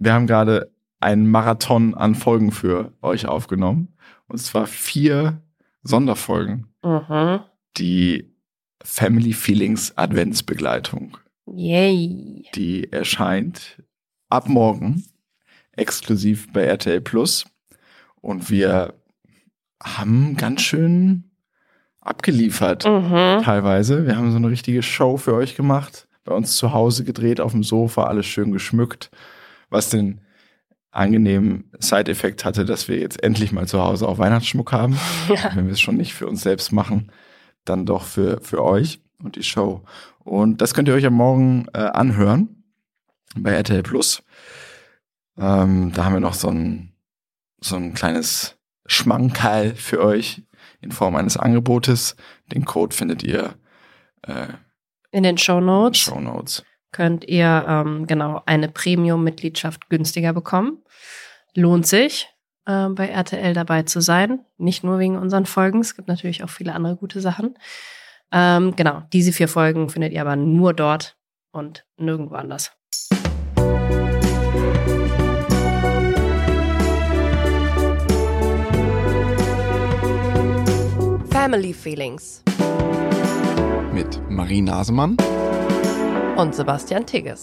wir haben gerade einen Marathon an Folgen für euch aufgenommen. Und zwar vier Sonderfolgen. Mhm. Die Family Feelings Adventsbegleitung. Yay. Die erscheint ab morgen exklusiv bei RTL Plus. Und wir haben ganz schön abgeliefert, Mhm. teilweise. Wir haben so eine richtige Show für euch gemacht. Bei uns zu Hause gedreht, auf dem Sofa, alles schön geschmückt. Was den angenehmen Side-Effekt hatte, dass wir jetzt endlich mal zu Hause auch Weihnachtsschmuck haben. Ja. Wenn wir es schon nicht für uns selbst machen, dann doch für, für euch und die Show. Und das könnt ihr euch am Morgen äh, anhören bei RTL Plus. Ähm, da haben wir noch so ein, so ein kleines Schmankerl für euch in Form eines Angebotes. Den Code findet ihr äh, In den Show Notes Show Notes. Könnt ihr ähm, genau eine Premium-Mitgliedschaft günstiger bekommen. Lohnt sich, äh, bei RTL dabei zu sein. Nicht nur wegen unseren Folgen. Es gibt natürlich auch viele andere gute Sachen. Ähm, genau, diese vier Folgen findet ihr aber nur dort und nirgendwo anders. Family Feelings Mit Marie Nasemann. Und Sebastian Tigges.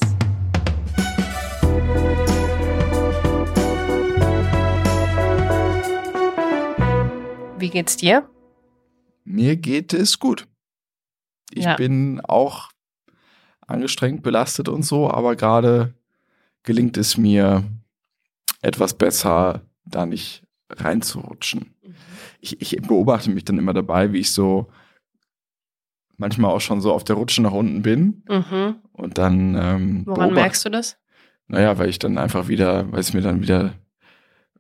Wie geht's dir? Mir geht es gut. Ich Ja. bin auch angestrengt, belastet und so, aber gerade gelingt es mir etwas besser, da nicht reinzurutschen. Ich, ich beobachte mich dann immer dabei, wie ich so manchmal auch schon so auf der Rutsche nach unten bin Mhm. und dann ähm, Woran merkst du das? Naja, weil ich dann einfach wieder, weil es mir dann wieder,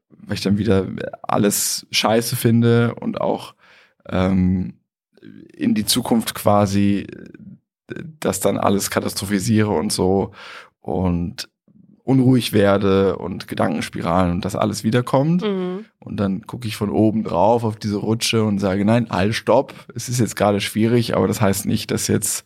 weil ich dann wieder alles scheiße finde und auch ähm, in die Zukunft quasi äh, das dann alles katastrophisiere und so und unruhig werde und Gedankenspiralen und das alles wiederkommt. Mhm. Und dann gucke ich von oben drauf auf diese Rutsche und sage, nein, halt, stopp. Es ist jetzt gerade schwierig, aber das heißt nicht, dass jetzt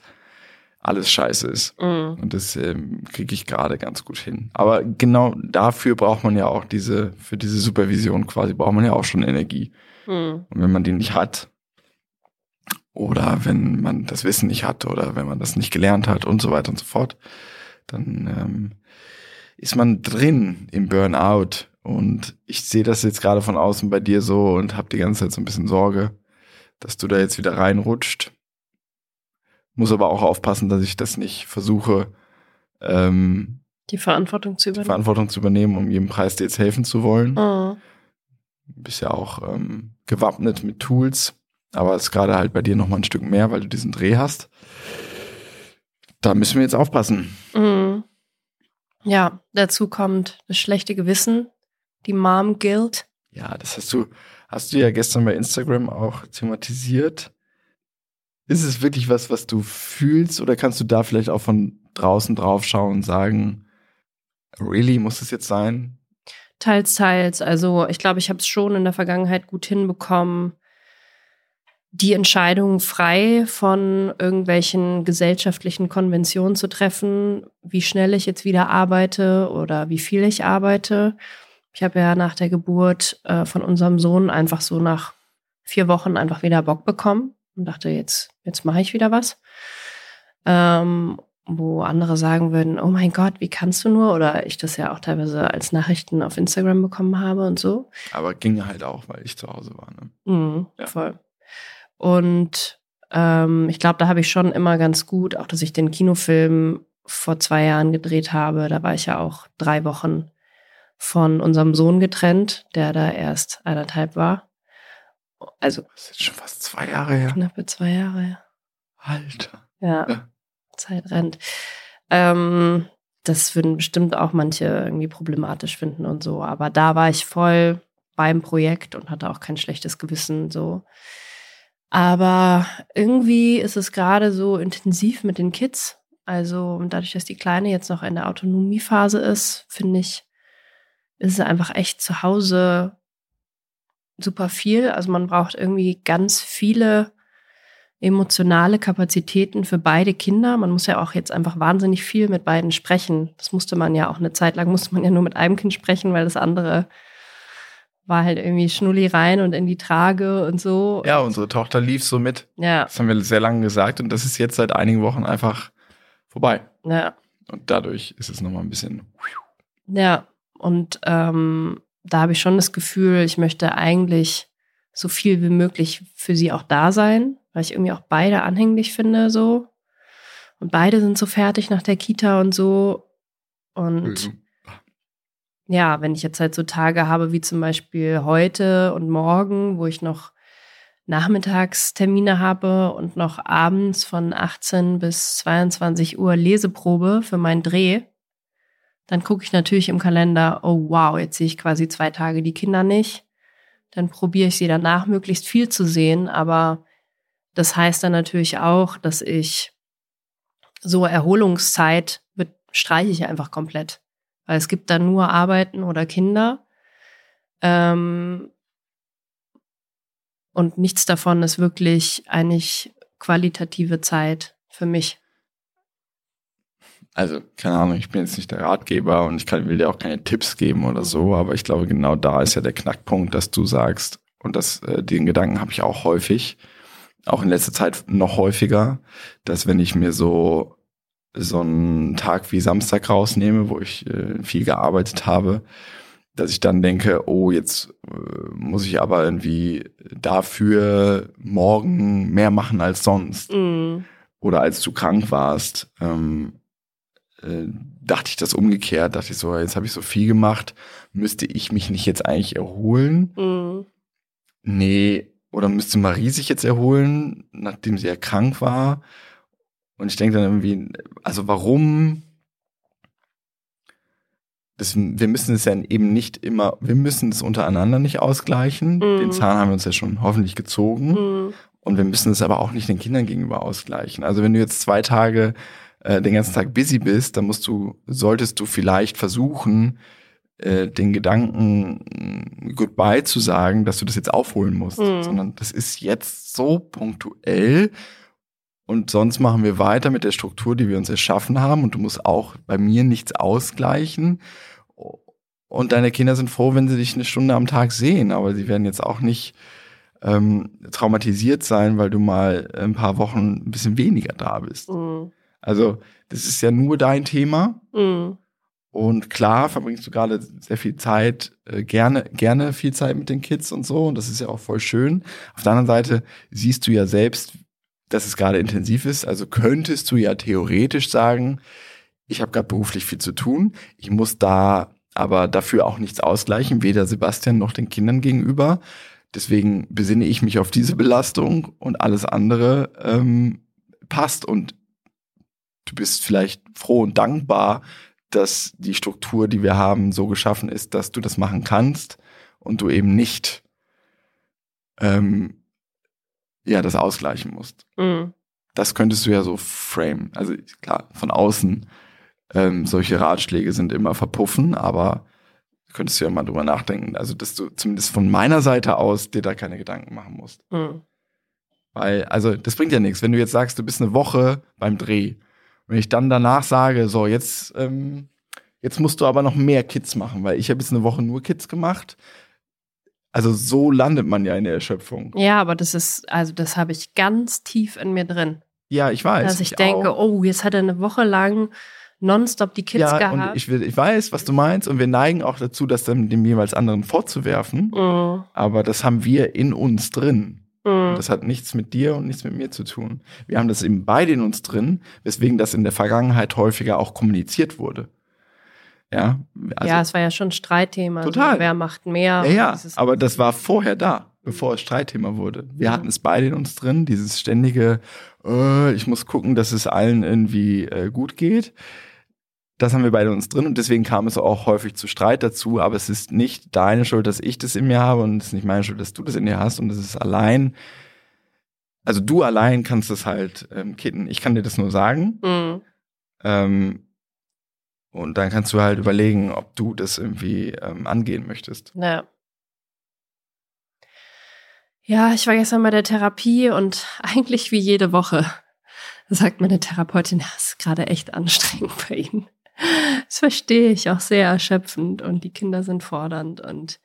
alles scheiße ist. Mhm. Und das ähm, kriege ich gerade ganz gut hin. Aber genau dafür braucht man ja auch diese, für diese Supervision quasi, braucht man ja auch schon Energie. Mhm. Und wenn man die nicht hat, oder wenn man das Wissen nicht hat, oder wenn man das nicht gelernt hat und so weiter und so fort, dann ähm, ist man drin im Burnout. Und ich sehe das jetzt gerade von außen bei dir so und habe die ganze Zeit so ein bisschen Sorge, dass du da jetzt wieder reinrutscht. Muss aber auch aufpassen, dass ich das nicht versuche, ähm, Die Verantwortung zu übernehmen. Verantwortung zu übernehmen, um jedem Preis dir jetzt helfen zu wollen. Du bist ja auch ähm, gewappnet mit Tools, aber es ist gerade halt bei dir noch mal ein Stück mehr, weil du diesen Dreh hast. Da müssen wir jetzt aufpassen. Mhm. Ja, dazu kommt das schlechte Gewissen, die Mom Guilt. Ja, das hast du, hast du ja gestern bei Instagram auch thematisiert. Ist es wirklich was, was du fühlst, oder kannst du da vielleicht auch von draußen drauf schauen und sagen, really, muss es jetzt sein? Teils, teils. Also ich glaube, ich habe es schon in der Vergangenheit gut hinbekommen, die Entscheidung frei von irgendwelchen gesellschaftlichen Konventionen zu treffen, wie schnell ich jetzt wieder arbeite oder wie viel ich arbeite. Ich habe ja nach der Geburt äh, von unserem Sohn einfach so nach vier Wochen einfach wieder Bock bekommen und dachte, jetzt, jetzt mache ich wieder was. Ähm, wo andere sagen würden, oh mein Gott, wie kannst du nur? Oder ich das ja auch teilweise als Nachrichten auf Instagram bekommen habe und so. Aber ging halt auch, weil ich zu Hause war. Ne? Mhm, Ja. Voll. Und ähm, ich glaube, da habe ich schon immer ganz gut, auch dass ich den Kinofilm vor zwei Jahren gedreht habe. Da war ich ja auch drei Wochen von unserem Sohn getrennt, der da erst eineinhalb war. Also Das ist jetzt schon fast zwei Jahre her. knappe zwei Jahre. ja. Alter. Ja, Ja. Zeit rennt. Ähm, das würden bestimmt auch manche irgendwie problematisch finden und so. Aber da war ich voll beim Projekt und hatte auch kein schlechtes Gewissen so. Aber irgendwie ist es gerade so intensiv mit den Kids. Also dadurch, dass die Kleine jetzt noch in der Autonomiephase ist, finde ich, ist es einfach echt zu Hause super viel. Also man braucht irgendwie ganz viele emotionale Kapazitäten für beide Kinder. Man muss ja auch jetzt einfach wahnsinnig viel mit beiden sprechen. Das musste man ja auch eine Zeit lang, musste man ja nur mit einem Kind sprechen, weil das andere war halt irgendwie Schnulli rein und in die Trage und so. Ja, unsere Tochter lief so mit. Ja, Das haben wir sehr lange gesagt und das ist jetzt seit einigen Wochen einfach vorbei. ja. Und dadurch ist es nochmal ein bisschen. Ja, und ähm, da habe ich schon das Gefühl, ich möchte eigentlich so viel wie möglich für sie auch da sein, weil ich irgendwie auch beide anhänglich finde, so. Und beide sind so fertig nach der Kita und so. Und ja, wenn ich jetzt halt so Tage habe wie zum Beispiel heute und morgen, wo ich noch Nachmittagstermine habe und noch abends von 18 bis 22 Uhr Leseprobe für meinen Dreh, dann gucke ich natürlich im Kalender, oh wow, jetzt sehe ich quasi zwei Tage die Kinder nicht. Dann probiere ich sie danach möglichst viel zu sehen, aber das heißt dann natürlich auch, dass ich so Erholungszeit streiche ich einfach komplett. Weil es gibt dann nur Arbeiten oder Kinder. Ähm, und nichts davon ist wirklich eigentlich qualitative Zeit für mich. Also, keine Ahnung, ich bin jetzt nicht der Ratgeber und ich kann, will dir auch keine Tipps geben oder so, aber ich glaube, genau da ist ja der Knackpunkt, dass du sagst, und das, äh, den Gedanken habe ich auch häufig, auch in letzter Zeit noch häufiger, dass wenn ich mir so so einen Tag wie Samstag rausnehme, wo ich äh, viel gearbeitet habe, dass ich dann denke, oh, jetzt äh, muss ich aber irgendwie dafür morgen mehr machen als sonst Mm, oder als du krank warst, ähm, äh, dachte ich das umgekehrt, dachte ich so, jetzt habe ich so viel gemacht, müsste ich mich nicht jetzt eigentlich erholen? mm, Nee, oder müsste Marie sich jetzt erholen, nachdem sie ja krank war? Und ich denke dann irgendwie, also warum? Das, wir müssen es ja eben nicht immer, wir müssen es untereinander nicht ausgleichen. Mhm. Den Zahn haben wir uns ja schon hoffentlich gezogen. mm, Und wir müssen es aber auch nicht den Kindern gegenüber ausgleichen. Also wenn du jetzt zwei Tage äh, den ganzen Tag busy bist, dann musst du, solltest du vielleicht versuchen, äh, den Gedanken mh, Goodbye zu sagen, dass du das jetzt aufholen musst. Mhm. Sondern das ist jetzt so punktuell und sonst machen wir weiter mit der Struktur, die wir uns erschaffen haben. Und du musst auch bei mir nichts ausgleichen. Und deine Kinder sind froh, wenn sie dich eine Stunde am Tag sehen, aber sie werden jetzt auch nicht ähm, traumatisiert sein, weil du mal ein paar Wochen ein bisschen weniger da bist. mm, Also das ist ja nur dein Thema. mm, Und klar verbringst du gerade sehr viel Zeit, äh, gerne, gerne viel Zeit mit den Kids und so. Und das ist ja auch voll schön. Auf der anderen Seite siehst du ja selbst, dass es gerade intensiv ist. Also könntest du ja theoretisch sagen, ich habe gerade beruflich viel zu tun. Ich muss da aber dafür auch nichts ausgleichen, weder Sebastian noch den Kindern gegenüber. Deswegen besinne ich mich auf diese Belastung und alles andere ähm, passt. Und du bist vielleicht froh und dankbar, dass die Struktur, die wir haben, so geschaffen ist, dass du das machen kannst und du eben nicht ähm, ja das ausgleichen musst. mm. Das könntest du ja so frame. Also klar, von außen ähm, solche Ratschläge sind immer verpuffen, aber könntest du ja mal drüber nachdenken. Also dass du zumindest von meiner Seite aus dir da keine Gedanken machen musst. Mm. Weil, also, das bringt ja nichts. Wenn du jetzt sagst, du bist eine Woche beim Dreh, wenn ich dann danach sage, so, jetzt, ähm, jetzt musst du aber noch mehr Kids machen, weil ich habe jetzt eine Woche nur Kids gemacht. Also so landet man ja in der Erschöpfung. Ja, aber das ist, also das habe ich ganz tief in mir drin. Ja, ich weiß. dass ich, denke, auch. oh, jetzt hat er eine Woche lang nonstop die Kids ja, gehabt. und ich, will, ich weiß, was du meinst, und wir neigen auch dazu, das dann dem jeweils anderen vorzuwerfen. Mm, Aber das haben wir in uns drin. mm, Das hat nichts mit dir und nichts mit mir zu tun. Wir haben das eben beide in uns drin, weswegen das in der Vergangenheit häufiger auch kommuniziert wurde. Ja, also, ja, es war ja schon ein Streitthema. Total. So, wer macht mehr? ja, ja, aber das war vorher da, bevor es Streitthema wurde. Wir Ja. hatten es beide in uns drin, dieses ständige, äh, ich muss gucken, dass es allen irgendwie äh, gut geht. Das haben wir beide in uns drin und deswegen kam es auch häufig zu Streit dazu, aber es ist nicht deine Schuld, dass ich das in mir habe und es ist nicht meine Schuld, dass du das in dir hast und es ist allein, also du allein kannst das halt ähm, kitten. Ich kann dir das nur sagen. Mm, Ähm, und dann kannst du halt überlegen, ob du das irgendwie ähm, angehen möchtest. ja. Ja, ich war gestern bei der Therapie und eigentlich wie jede Woche sagt meine Therapeutin, das ist gerade echt anstrengend bei Ihnen. Das verstehe ich auch sehr erschöpfend und die Kinder sind fordernd und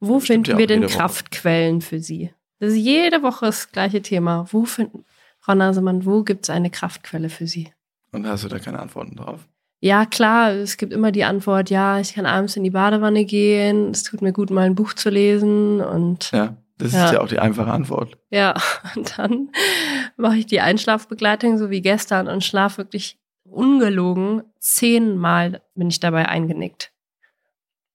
wo Das finden wir denn Woche. Kraftquellen für Sie? Das ist jede Woche das gleiche Thema. Wo finden, Frau Nasemann, wo gibt es eine Kraftquelle für Sie? Und hast du da keine Antworten drauf? Ja, klar, es gibt immer die Antwort, ja, ich kann abends in die Badewanne gehen, es tut mir gut, mal ein Buch zu lesen und Ja, das Ja. ist ja auch die einfache Antwort. ja, und dann mache ich die Einschlafbegleitung so wie gestern und schlaf wirklich ungelogen zehnmal bin ich dabei eingenickt.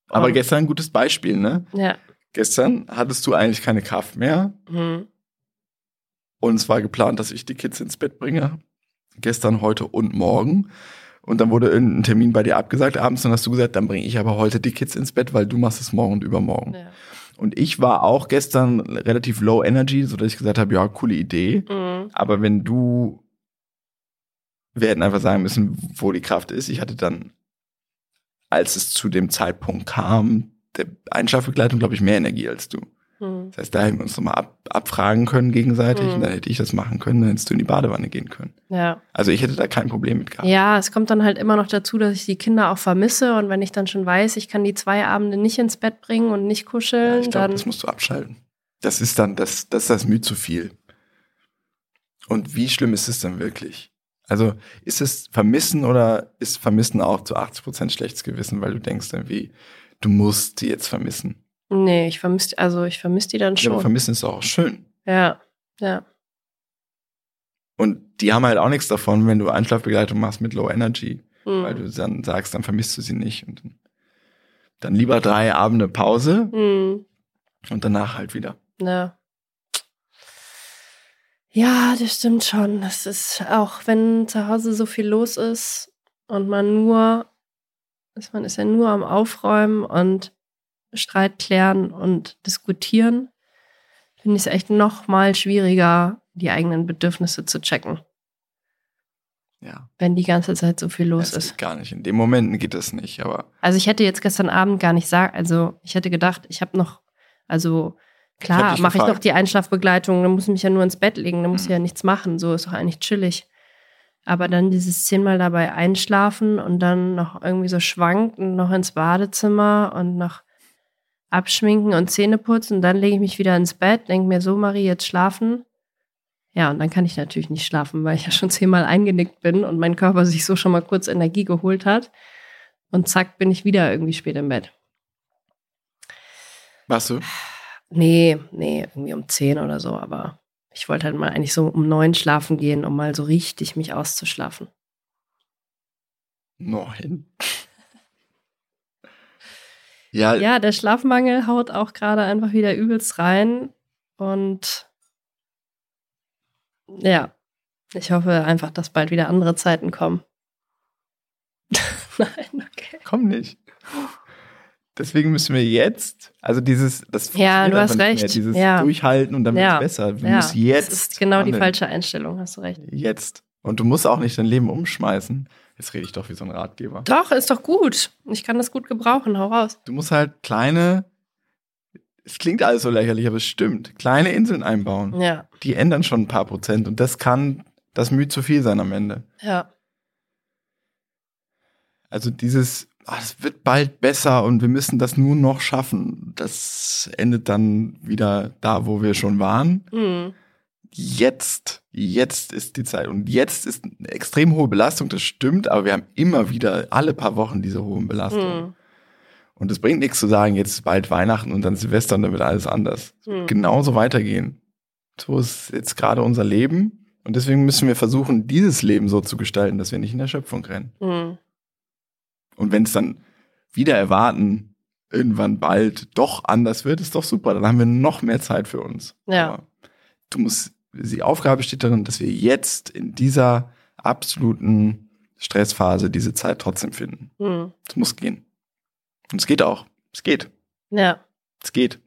Aber Und- gestern ein gutes Beispiel, ne? Ja. Gestern hattest du eigentlich keine Kraft mehr Hm. und es war geplant, dass ich die Kids ins Bett bringe. Gestern, heute und morgen. Und dann wurde irgendein Termin bei dir abgesagt abends. Dann hast du gesagt, dann bringe ich aber heute die Kids ins Bett, weil du machst es morgen und übermorgen. Ja. Und ich war auch gestern relativ low energy, so dass ich gesagt habe, ja, coole Idee. Mhm. Aber wenn du, wir hätten einfach sagen müssen, wo die Kraft ist. Ich hatte dann, als es zu dem Zeitpunkt kam, der Einschlafbegleitung, glaube ich, mehr Energie als du. Mhm. Das heißt, da hätten wir uns nochmal ab, abfragen können gegenseitig Mhm. und dann hätte ich das machen können, dann hättest du in die Badewanne gehen können. Ja. Also ich hätte da kein Problem mit gehabt. ja, es kommt dann halt immer noch dazu, dass ich die Kinder auch vermisse und wenn ich dann schon weiß, ich kann die zwei Abende nicht ins Bett bringen und nicht Ja, kuscheln, ich glaube, dann das musst du abschalten. Das ist dann, das, das ist das Mühe zu viel. Und wie schlimm ist es denn wirklich? Also ist es Vermissen oder ist Vermissen auch zu 80 Prozent schlechtes Gewissen, weil du denkst irgendwie, du musst sie jetzt vermissen. Nee, ich vermisse also ich vermisse die dann Ja, aber schon. Vermissen ist auch schön. Ja. Ja. Und die haben halt auch nichts davon, wenn du Einschlafbegleitung machst mit Low Energy, Mhm. weil du dann sagst, dann vermisst du sie nicht. Und dann, dann lieber drei Abende Pause Mhm. und danach halt wieder. Ja. Ja, das stimmt schon. Das ist auch, wenn zu Hause so viel los ist und man nur, ist man ist ja nur am Aufräumen und Streit klären und diskutieren, finde ich es echt noch mal schwieriger, die eigenen Bedürfnisse zu checken, Ja, wenn die ganze Zeit so viel los das ist. gar nicht. In den Momenten geht das nicht, aber Also ich hätte jetzt gestern Abend gar nicht sagen, also ich hätte gedacht, ich habe noch, also klar, mache ich noch die Einschlafbegleitung, dann muss ich mich ja nur ins Bett legen, dann muss ich Mhm. ja nichts machen, so ist doch eigentlich chillig. Aber dann dieses zehnmal dabei einschlafen und dann noch irgendwie so schwanken, noch ins Badezimmer und noch abschminken und Zähne putzen, dann lege ich mich wieder ins Bett, denke mir so, Marie, jetzt schlafen. Ja, und dann kann ich natürlich nicht schlafen, weil ich ja schon zehnmal eingenickt bin und mein Körper sich so schon mal kurz Energie geholt hat. Und zack, bin ich wieder irgendwie spät im Bett. was du? Nee, nee, irgendwie um 10 oder so, aber ich wollte halt mal eigentlich so um neun schlafen gehen, um mal so richtig mich auszuschlafen. Neun. Ja, Ja, der Schlafmangel haut auch gerade einfach wieder übelst rein und ja, ich hoffe einfach, dass bald wieder andere Zeiten kommen. Nein, okay. komm nicht. Deswegen müssen wir jetzt, also dieses, das Ja, du hast recht. dieses Ja. Durchhalten und dann Ja. wird's besser. Wir ja, müssen jetzt. Das ist genau die handeln. falsche Einstellung, hast du recht. Jetzt. Und du musst auch nicht dein Leben umschmeißen. Jetzt rede ich doch wie so ein Ratgeber. Doch, ist doch gut. Ich kann das gut gebrauchen, hau raus. Du musst halt kleine, es klingt alles so lächerlich, aber es stimmt, kleine Inseln einbauen. Ja, Die ändern schon ein paar Prozent und das kann das Mühe zu viel sein am Ende. ja. Also dieses, ah, es wird bald besser und wir müssen das nur noch schaffen, das endet dann wieder da, wo wir schon waren. Hm. Jetzt, jetzt ist die Zeit und jetzt ist eine extrem hohe Belastung, das stimmt, aber wir haben immer wieder alle paar Wochen diese hohen Belastungen. Hm. Und es bringt nichts zu sagen, jetzt ist bald Weihnachten und dann Silvester und dann wird alles anders. Es wird Hm. Genauso weitergehen. So ist jetzt gerade unser Leben und deswegen müssen wir versuchen, dieses Leben so zu gestalten, dass wir nicht in der Schöpfung rennen. Hm. Und wenn es dann wieder erwarten, irgendwann bald doch anders wird, ist doch super. Dann haben wir noch mehr Zeit für uns. Ja. Aber du musst, die Aufgabe besteht darin, dass wir jetzt in dieser absoluten Stressphase diese Zeit trotzdem finden. Hm. Es muss gehen. Und es geht auch. Es geht. Ja. Es geht.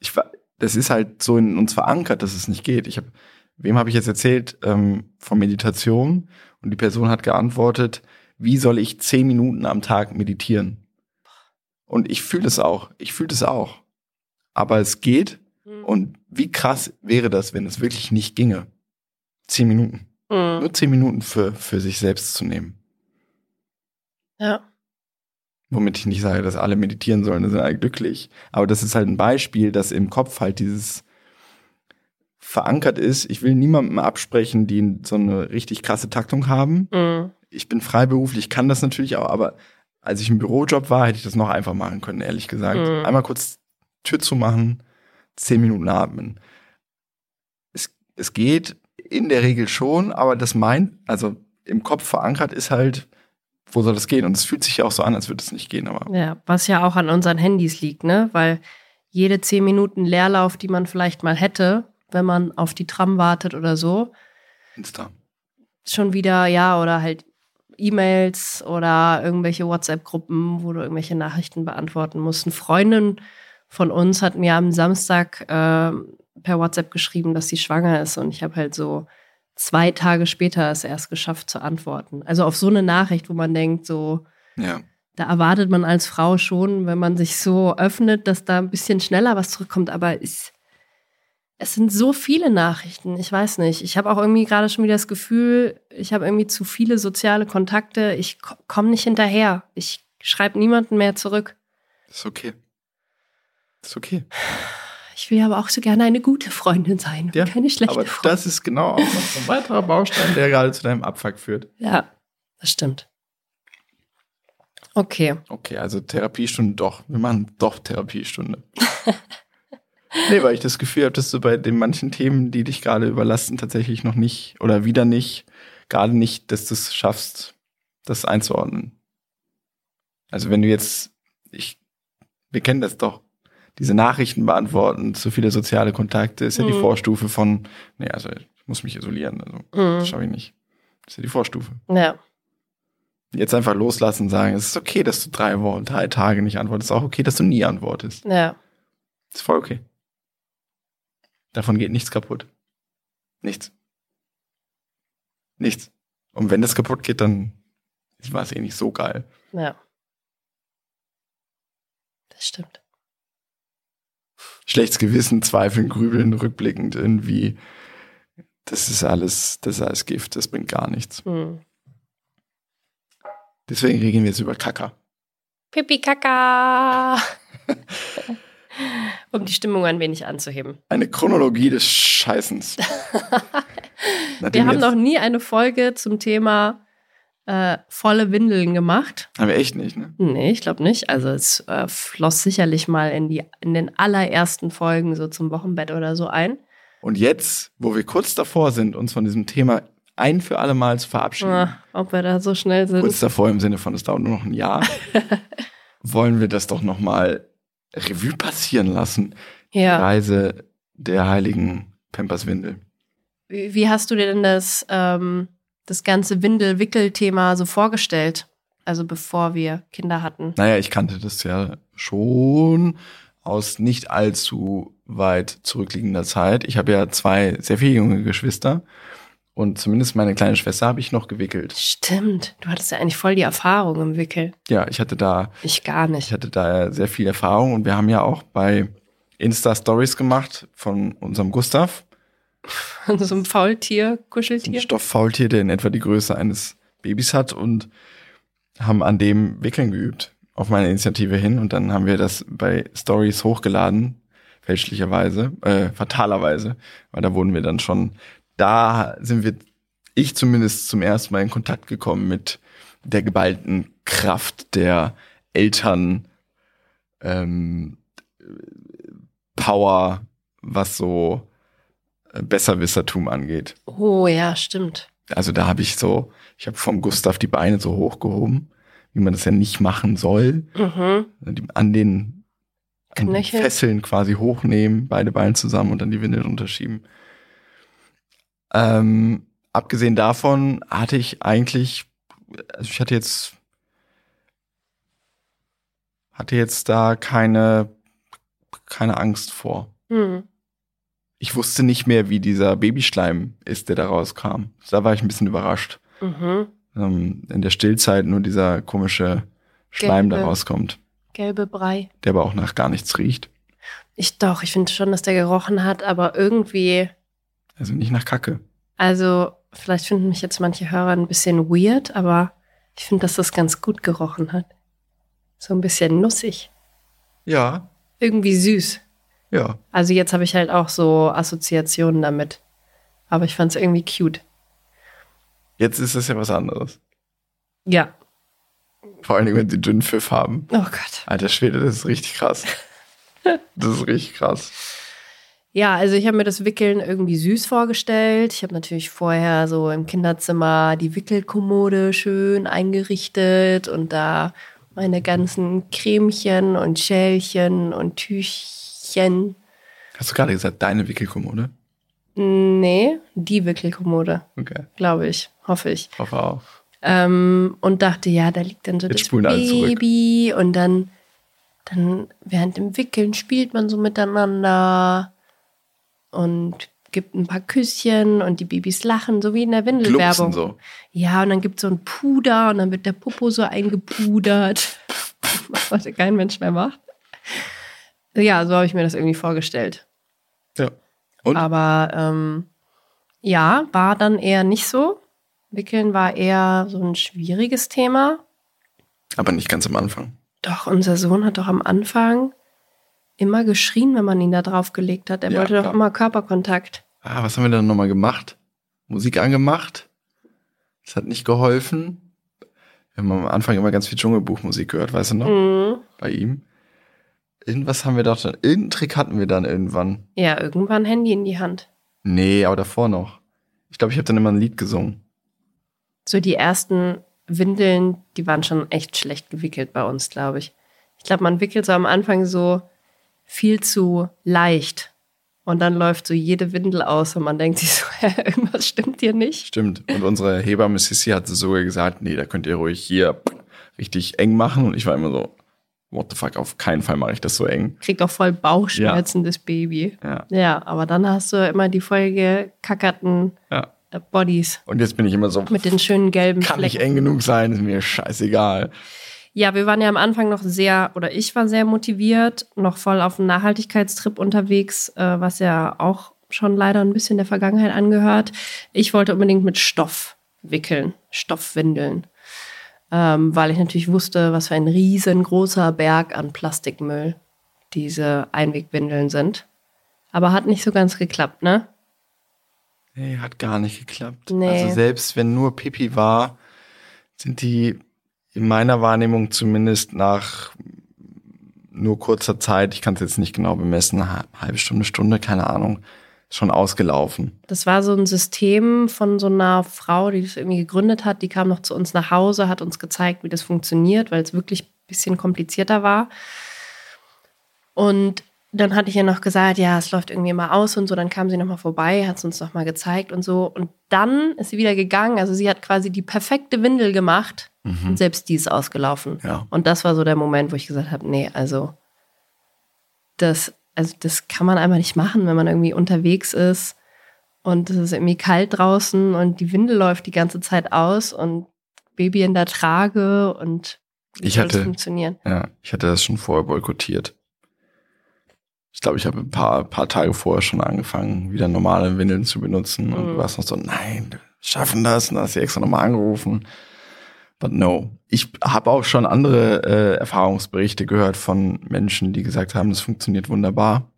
Ich, das ist halt so in uns verankert, dass es nicht geht. Ich habe, wem habe ich jetzt erzählt ähm, von Meditation? Und die Person hat geantwortet, wie soll ich zehn Minuten am Tag meditieren? Und ich fühle es auch. Ich fühle es auch. Aber es geht. Mhm. Und wie krass wäre das, wenn es wirklich nicht ginge? Zehn Minuten. Mhm. Nur zehn Minuten für, für sich selbst zu nehmen. Ja. Womit ich nicht sage, dass alle meditieren sollen, da sind alle glücklich. Aber das ist halt ein Beispiel, dass im Kopf halt dieses verankert ist. Ich will niemandem absprechen, die so eine richtig krasse Taktung haben. Mhm. Ich bin freiberuflich, kann das natürlich auch, aber als ich im Bürojob war, hätte ich das noch einfach machen können, ehrlich gesagt. Mhm. Einmal kurz Tür zu machen, zehn Minuten atmen. Es, es geht in der Regel schon, aber das meint, also im Kopf verankert ist halt, wo soll das gehen? Und es fühlt sich ja auch so an, als würde es nicht gehen, aber Ja, was ja auch an unseren Handys liegt, ne? Weil jede zehn Minuten Leerlauf, die man vielleicht mal hätte, wenn man auf die Tram wartet oder so, Insta. schon wieder, ja, oder halt E-Mails oder irgendwelche WhatsApp-Gruppen, wo du irgendwelche Nachrichten beantworten musst. Eine Freundin von uns hat mir am Samstag äh, per WhatsApp geschrieben, dass sie schwanger ist und ich habe halt so zwei Tage später es erst geschafft zu antworten. Also auf so eine Nachricht, wo man denkt, so, Ja. da erwartet man als Frau schon, wenn man sich so öffnet, dass da ein bisschen schneller was zurückkommt. Aber es, es sind so viele Nachrichten. Ich weiß nicht. Ich habe auch irgendwie gerade schon wieder das Gefühl, ich habe irgendwie zu viele soziale Kontakte. Ich komme nicht hinterher. Ich schreibe niemanden mehr zurück. Ist okay. Ist okay. Ich will aber auch so gerne eine gute Freundin sein, und Ja, keine schlechte Aber Freundin. das ist genau auch noch ein weiterer Baustein, der gerade zu deinem Abfuck führt. Ja, das stimmt. Okay. Okay, also Therapiestunde doch. Wir machen doch Therapiestunde. nee, weil ich das Gefühl habe, dass du bei den manchen Themen, die dich gerade überlasten, tatsächlich noch nicht oder wieder nicht, gerade nicht, dass du es schaffst, das einzuordnen. Also wenn du jetzt, ich, wir kennen das doch, diese Nachrichten beantworten, zu viele soziale Kontakte, ist ja die Mhm. Vorstufe von, nee, also ich muss mich isolieren, also das Mhm. schaffe ich nicht. Das ist ja die Vorstufe. Ja. Jetzt einfach loslassen und sagen, es ist okay, dass du drei Wochen, drei Tage nicht antwortest. Es ist auch okay, dass du nie antwortest. Ja. Ist voll okay. Davon geht nichts kaputt. Nichts. Nichts. Und wenn das kaputt geht, dann war es eh nicht so geil. Ja. Das stimmt. Schlechtes Gewissen, Zweifeln, Grübeln, rückblickend irgendwie. Das ist alles, das ist alles Gift, das bringt gar nichts. Hm. Deswegen reden wir jetzt über Kacker. Pipi Kaka. um die Stimmung ein wenig anzuheben. Eine Chronologie des Scheißens. Wir haben noch nie eine Folge zum Thema äh, volle Windeln gemacht. Haben wir echt nicht, ne? Nee, ich glaube nicht. Also es äh, floss sicherlich mal in, die, in den allerersten Folgen so zum Wochenbett oder so ein. Und jetzt, wo wir kurz davor sind, uns von diesem Thema ein für alle Mal zu verabschieden, Ah, ob wir da so schnell sind. kurz davor im Sinne von, es dauert nur noch ein Jahr, wollen wir das doch nochmal Revue passieren lassen. Die Ja. Reise der heiligen Pamperswindel. Wie, wie hast du dir denn das, ähm, das ganze Windel-Wickel-Thema so vorgestellt? Also bevor wir Kinder hatten. Naja, ich kannte das ja schon aus nicht allzu weit zurückliegender Zeit. Ich habe ja zwei sehr viel junge Geschwister und zumindest meine kleine Schwester habe ich noch gewickelt. Stimmt. Du hattest ja eigentlich voll die Erfahrung im Wickel. Ja, ich hatte da Ich gar Ich nicht. hatte da sehr viel Erfahrung und wir haben ja auch bei Insta Stories gemacht von unserem Gustav, so ein Faultier, ein Kuscheltier. Stofffaultier, der in etwa die Größe eines Babys hat und haben an dem Wickeln geübt auf meine Initiative hin und dann haben wir das bei Stories hochgeladen, fälschlicherweise, äh, fatalerweise, weil da wurden wir dann schon, da sind wir, ich zumindest zum ersten Mal in Kontakt gekommen mit der geballten Kraft der Eltern, ähm, Power, was so Besserwissertum angeht. Oh ja, stimmt. Also da habe ich so, ich habe vom Gustav die Beine so hochgehoben, wie man das ja nicht machen soll. Mhm. An den, an den. Fesseln quasi hochnehmen, beide Beine zusammen und dann die Windel runterschieben. Ähm, abgesehen davon hatte ich eigentlich, also ich hatte jetzt, hatte jetzt da keine, keine Angst vor. Hm. Ich wusste nicht mehr, wie dieser Babyschleim ist, der da rauskam. Da war ich ein bisschen überrascht. Mhm. Ähm, in der Stillzeit nur dieser komische Schleim da Gelbe. rauskommt, Gelbe Brei. der aber auch nach gar nichts riecht. Ich doch, ich finde schon, dass der gerochen hat, aber irgendwie, Also nicht nach Kacke. also vielleicht finden mich jetzt manche Hörer ein bisschen weird, aber ich finde, dass das ganz gut gerochen hat. So ein bisschen nussig. Ja, Irgendwie süß. Ja. Also jetzt habe ich halt auch so Assoziationen damit. Aber ich fand es irgendwie cute. Jetzt ist das ja was anderes. Ja. Vor allem, wenn sie dünnen Pfiff haben. Oh Gott. Alter Schwede, das ist richtig krass. Das ist richtig krass. Ja, also ich habe mir das Wickeln irgendwie süß vorgestellt. Ich habe natürlich vorher so im Kinderzimmer die Wickelkommode schön eingerichtet und da meine ganzen Cremchen und Schälchen und Tüchchen. Hast du gerade gesagt, deine Wickelkommode? Nee, die Wickelkommode, Okay, glaube ich, hoffe ich. hoffe auch. Ähm, und dachte, ja, da liegt dann so Jetzt das. Baby und dann, dann während dem Wickeln spielt man so miteinander und gibt ein paar Küsschen und die Babys lachen, so wie in der Windelwerbung. so. Ja, und dann gibt es so ein Puder und dann wird der Popo so eingepudert. Was heute kein Mensch mehr macht. Ja, so habe ich mir das irgendwie vorgestellt. Ja. Und? Aber ähm, ja, war dann eher nicht so. Wickeln war eher so ein schwieriges Thema. Aber nicht ganz am Anfang. Doch, unser Sohn hat doch am Anfang immer geschrien, wenn man ihn da drauf gelegt hat. Er Ja, wollte doch klar. immer Körperkontakt. Ah, was haben wir dann nochmal gemacht? Musik angemacht. Das hat nicht geholfen. Wir haben am Anfang immer ganz viel Dschungelbuchmusik gehört, weißt du noch? Mhm. Bei ihm. Irgendwas haben wir doch dann. Irgendeinen Trick hatten wir dann irgendwann. Ja, irgendwann Handy in die Hand. Nee, aber davor noch. Ich glaube, ich habe dann immer ein Lied gesungen. So die ersten Windeln, die waren schon echt schlecht gewickelt bei uns, glaube ich. Ich glaube, man wickelt so am Anfang so viel zu leicht. Und dann läuft so jede Windel aus und man denkt sich so, irgendwas stimmt hier nicht. Stimmt. Und unsere Hebamme Sissi hat sogar gesagt, nee, da könnt ihr ruhig hier richtig eng machen. Und ich war immer so, what the fuck, auf keinen Fall mache ich das so eng. Kriegt auch voll Bauchschmerzen, das Baby. Ja. Ja, aber dann hast du immer die voll gekackerten ja. äh, Bodies Und jetzt bin ich immer so, mit den schönen gelben kann nicht Flecken. eng genug sein, ist mir scheißegal. Ja, wir waren ja am Anfang noch sehr, oder ich war sehr motiviert, noch voll auf einem Nachhaltigkeitstrip unterwegs, äh, was ja auch schon leider ein bisschen der Vergangenheit angehört. Ich wollte unbedingt mit Stoff wickeln, Stoffwindeln, ähm, weil ich natürlich wusste, was für ein riesengroßer Berg an Plastikmüll diese Einwegwindeln sind. Aber hat nicht so ganz geklappt, ne? Nee, hat gar nicht geklappt. Nee. Also selbst wenn nur Pipi war, sind die in meiner Wahrnehmung zumindest nach nur kurzer Zeit, ich kann es jetzt nicht genau bemessen, eine halbe Stunde, Stunde, keine Ahnung, schon ausgelaufen. Das war so ein System von so einer Frau, die das irgendwie gegründet hat. Die kam noch zu uns nach Hause, hat uns gezeigt, wie das funktioniert, weil es wirklich ein bisschen komplizierter war. Und dann hatte ich ihr noch gesagt, ja, es läuft irgendwie immer aus und so. Dann kam sie nochmal vorbei, hat es uns nochmal gezeigt und so. Und dann ist sie wieder gegangen. Also sie hat quasi die perfekte Windel gemacht und selbst die ist ausgelaufen. Ja. Und das war so der Moment, wo ich gesagt habe, nee, also das, also das kann man einfach nicht machen, wenn man irgendwie unterwegs ist und es ist irgendwie kalt draußen und die Windel läuft die ganze Zeit aus und Baby in der Trage und wie Ich soll das hatte- funktionieren? Ja, ich hatte das schon vorher boykottiert. Ich glaube, ich habe ein paar, paar Tage vorher schon angefangen, wieder normale Windeln zu benutzen. Und Mhm. du warst noch so, nein, wir schaffen das. Und dann hast du extra nochmal angerufen. But no. Ich habe auch schon andere äh, Erfahrungsberichte gehört von Menschen, die gesagt haben, das funktioniert wunderbar.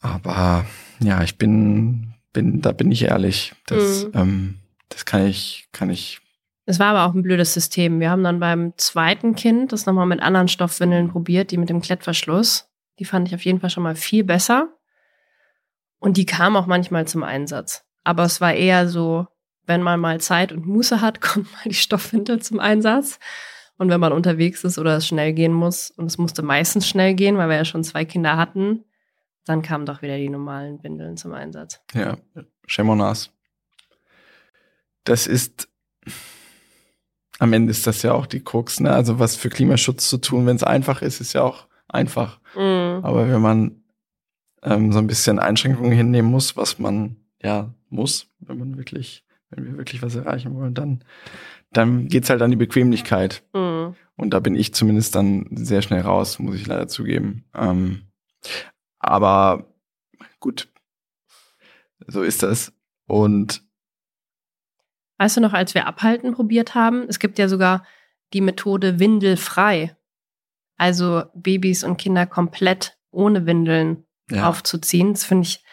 Aber ja, ich bin, bin, da bin ich ehrlich. Das, Mhm. ähm, das kann ich, kann ich. Es war aber auch ein blödes System. Wir haben dann beim zweiten Kind das nochmal mit anderen Stoffwindeln probiert, die mit dem Klettverschluss. Die fand ich auf jeden Fall schon mal viel besser. Und die kam auch manchmal zum Einsatz. Aber es war eher so, wenn man mal Zeit und Muße hat, kommt mal die Stoffwindel zum Einsatz. Und wenn man unterwegs ist oder es schnell gehen muss, und es musste meistens schnell gehen, weil wir ja schon zwei Kinder hatten, dann kamen doch wieder die normalen Windeln zum Einsatz. Ja, shame on us. Das ist, am Ende ist das ja auch die Krux, ne? Also was für Klimaschutz zu tun, wenn es einfach ist, ist ja auch einfach. Mhm. Aber wenn man ähm, so ein bisschen Einschränkungen hinnehmen muss, was man ja muss, wenn man wirklich wenn wir wirklich was erreichen wollen, dann, dann geht's halt an die Bequemlichkeit. Mhm. Und da bin ich zumindest dann sehr schnell raus, muss ich leider zugeben. Ähm, aber gut, so ist das. Und Weißt du noch, als wir abhalten probiert haben, es gibt ja sogar die Methode windelfrei. Also Babys und Kinder komplett ohne Windeln ja, aufzuziehen. Das finde ich